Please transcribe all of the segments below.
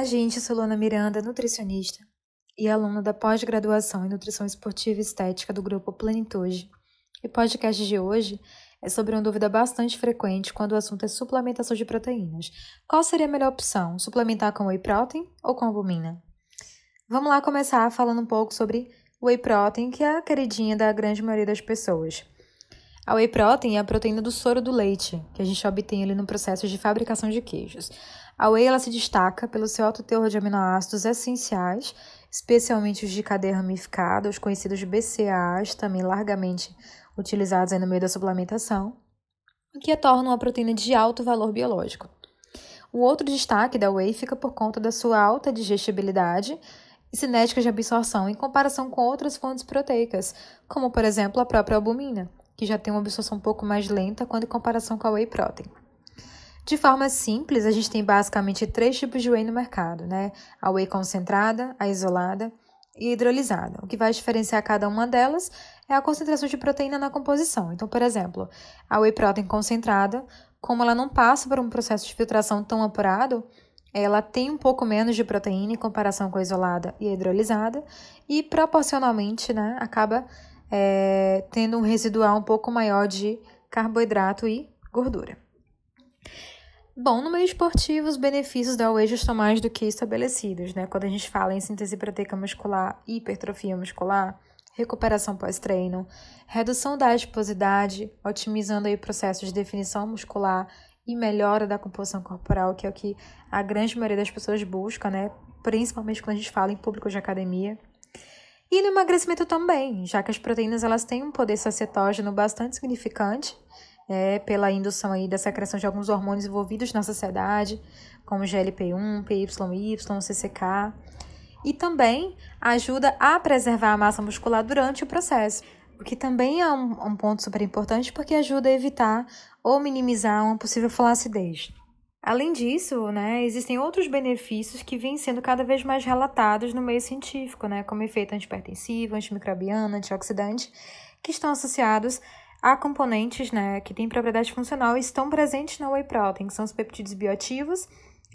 Olá, gente. sou Luana Miranda, nutricionista e aluna da pós-graduação em Nutrição Esportiva e Estética do Grupo Plenitude. E o podcast de hoje é sobre uma dúvida bastante frequente quando o assunto é suplementação de proteínas. Qual seria a melhor opção? Suplementar com whey protein ou com albumina? Vamos lá começar falando um pouco sobre whey protein, que é a queridinha da grande maioria das pessoas. A whey protein é a proteína do soro do leite, que a gente obtém ali no processo de fabricação de queijos. A whey ela se destaca pelo seu alto teor de aminoácidos essenciais, especialmente os de cadeia ramificada, os conhecidos BCAAs, também largamente utilizados no meio da suplementação, o que a torna uma proteína de alto valor biológico. O outro destaque da whey fica por conta da sua alta digestibilidade e cinética de absorção em comparação com outras fontes proteicas, como por exemplo a própria albumina, que já tem uma absorção um pouco mais lenta quando em comparação com a whey protein. De forma simples, a gente tem basicamente três tipos de whey no mercado, né? A whey concentrada, a isolada e hidrolisada. O que vai diferenciar cada uma delas é a concentração de proteína na composição. Então, por exemplo, a whey protein concentrada, como ela não passa por um processo de filtração tão apurado, ela tem um pouco menos de proteína em comparação com a isolada e a hidrolisada, e proporcionalmente né, acaba é, tendo um residual um pouco maior de carboidrato e gordura. Bom, no meio esportivo, os benefícios da whey estão mais do que estabelecidos, né? Quando a gente fala em síntese proteica muscular, hipertrofia muscular, recuperação pós-treino, redução da adiposidade, otimizando aí o processo de definição muscular e melhora da composição corporal, que é o que a grande maioria das pessoas busca, né? Principalmente quando a gente fala em público de academia. E no emagrecimento também, já que as proteínas elas têm um poder sacetógeno bastante significante é, pela indução aí da secreção de alguns hormônios envolvidos na sociedade, como GLP-1, PYY, CCK, e também ajuda a preservar a massa muscular durante o processo, o que também é um, um ponto super importante porque ajuda a evitar ou minimizar uma possível flacidez. Além disso, né, existem outros benefícios que vêm sendo cada vez mais relatados no meio científico, né, como efeito antipertensivo, antimicrobiano, antioxidante, que estão associados Há componentes né, que têm propriedade funcional e estão presentes na whey protein, que são os peptídeos bioativos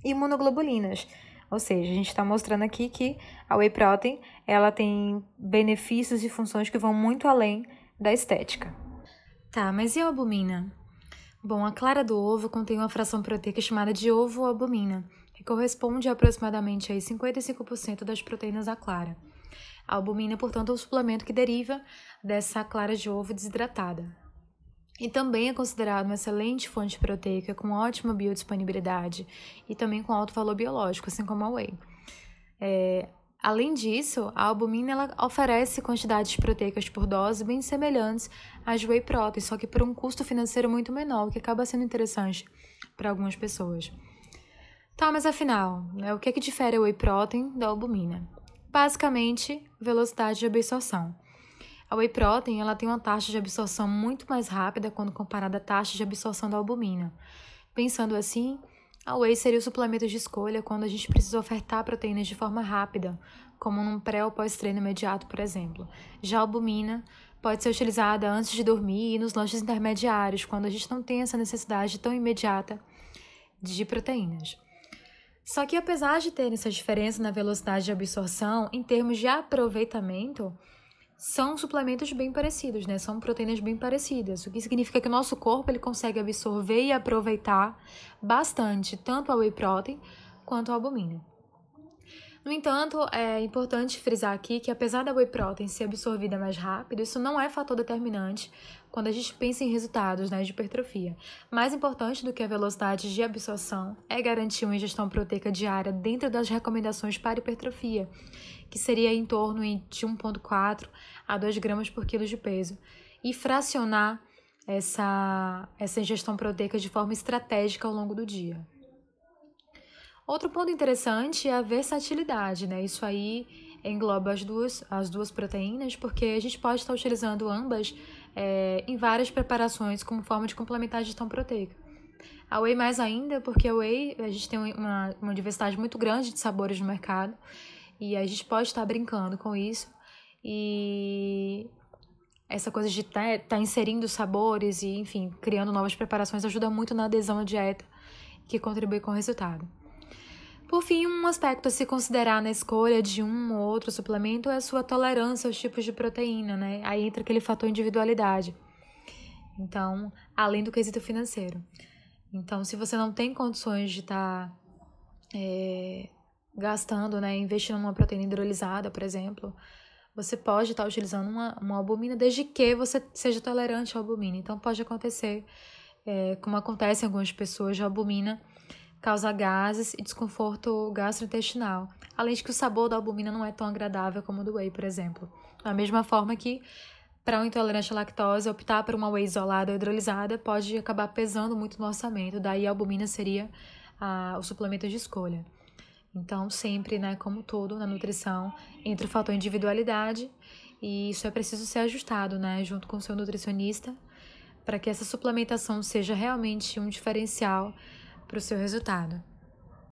e imunoglobulinas. Ou seja, a gente está mostrando aqui que a whey protein ela tem benefícios e funções que vão muito além da estética. Tá, mas e a albumina? Bom, a clara do ovo contém uma fração proteica chamada de ovo-albumina, que corresponde a aproximadamente a 55% das proteínas da clara. A albumina, portanto, é um suplemento que deriva dessa clara de ovo desidratada. E também é considerado uma excelente fonte proteica com ótima biodisponibilidade e também com alto valor biológico, assim como a whey. É, além disso, a albumina oferece quantidades proteicas por dose bem semelhantes às whey protein, só que por um custo financeiro muito menor, o que acaba sendo interessante para algumas pessoas. Tá, mas afinal, né, o que, é que difere a whey protein da albumina? Basicamente, velocidade de absorção. A whey protein ela tem uma taxa de absorção muito mais rápida quando comparada à taxa de absorção da albumina. Pensando assim, a whey seria o suplemento de escolha quando a gente precisa ofertar proteínas de forma rápida, como num pré ou pós-treino imediato, por exemplo. Já a albumina pode ser utilizada antes de dormir e nos lanches intermediários, quando a gente não tem essa necessidade tão imediata de proteínas. Só que apesar de ter essa diferença na velocidade de absorção, em termos de aproveitamento, são suplementos bem parecidos, né? São proteínas bem parecidas, o que significa que o nosso corpo ele consegue absorver e aproveitar bastante tanto a whey protein quanto a albumina. No entanto, é importante frisar aqui que apesar da whey protein ser absorvida mais rápido, isso não é fator determinante quando a gente pensa em resultados né, de hipertrofia. Mais importante do que a velocidade de absorção é garantir uma ingestão proteica diária dentro das recomendações para hipertrofia, que seria em torno de 1,4 a 2 gramas por quilo de peso, e fracionar essa, essa ingestão proteica de forma estratégica ao longo do dia. Outro ponto interessante é a versatilidade, né? Isso aí engloba as duas, as duas proteínas, porque a gente pode estar utilizando ambas é, em várias preparações como forma de complementar a digestão proteica. A whey mais ainda, porque a whey a gente tem uma, uma diversidade muito grande de sabores no mercado e a gente pode estar brincando com isso e essa coisa de estar tá, tá inserindo sabores e, enfim, criando novas preparações ajuda muito na adesão à dieta que contribui com o resultado. Por fim, um aspecto a se considerar na escolha de um ou outro suplemento é a sua tolerância aos tipos de proteína, né? Aí entra aquele fator individualidade. Então, além do quesito financeiro. Então, se você não tem condições de estar tá, é, gastando, né, investindo numa proteína hidrolisada, por exemplo, você pode estar tá utilizando uma, uma albumina desde que você seja tolerante à albumina. Então, pode acontecer, é, como acontece em algumas pessoas, de albumina causa gases e desconforto gastrointestinal. Além de que o sabor da albumina não é tão agradável como o do whey, por exemplo. Da mesma forma que para um intolerante à lactose, optar por uma whey isolada ou hidrolisada pode acabar pesando muito no orçamento, daí a albumina seria a, o suplemento de escolha. Então, sempre, né, como todo na nutrição, entra o fator individualidade e isso é preciso ser ajustado, né, junto com o seu nutricionista, para que essa suplementação seja realmente um diferencial para o seu resultado.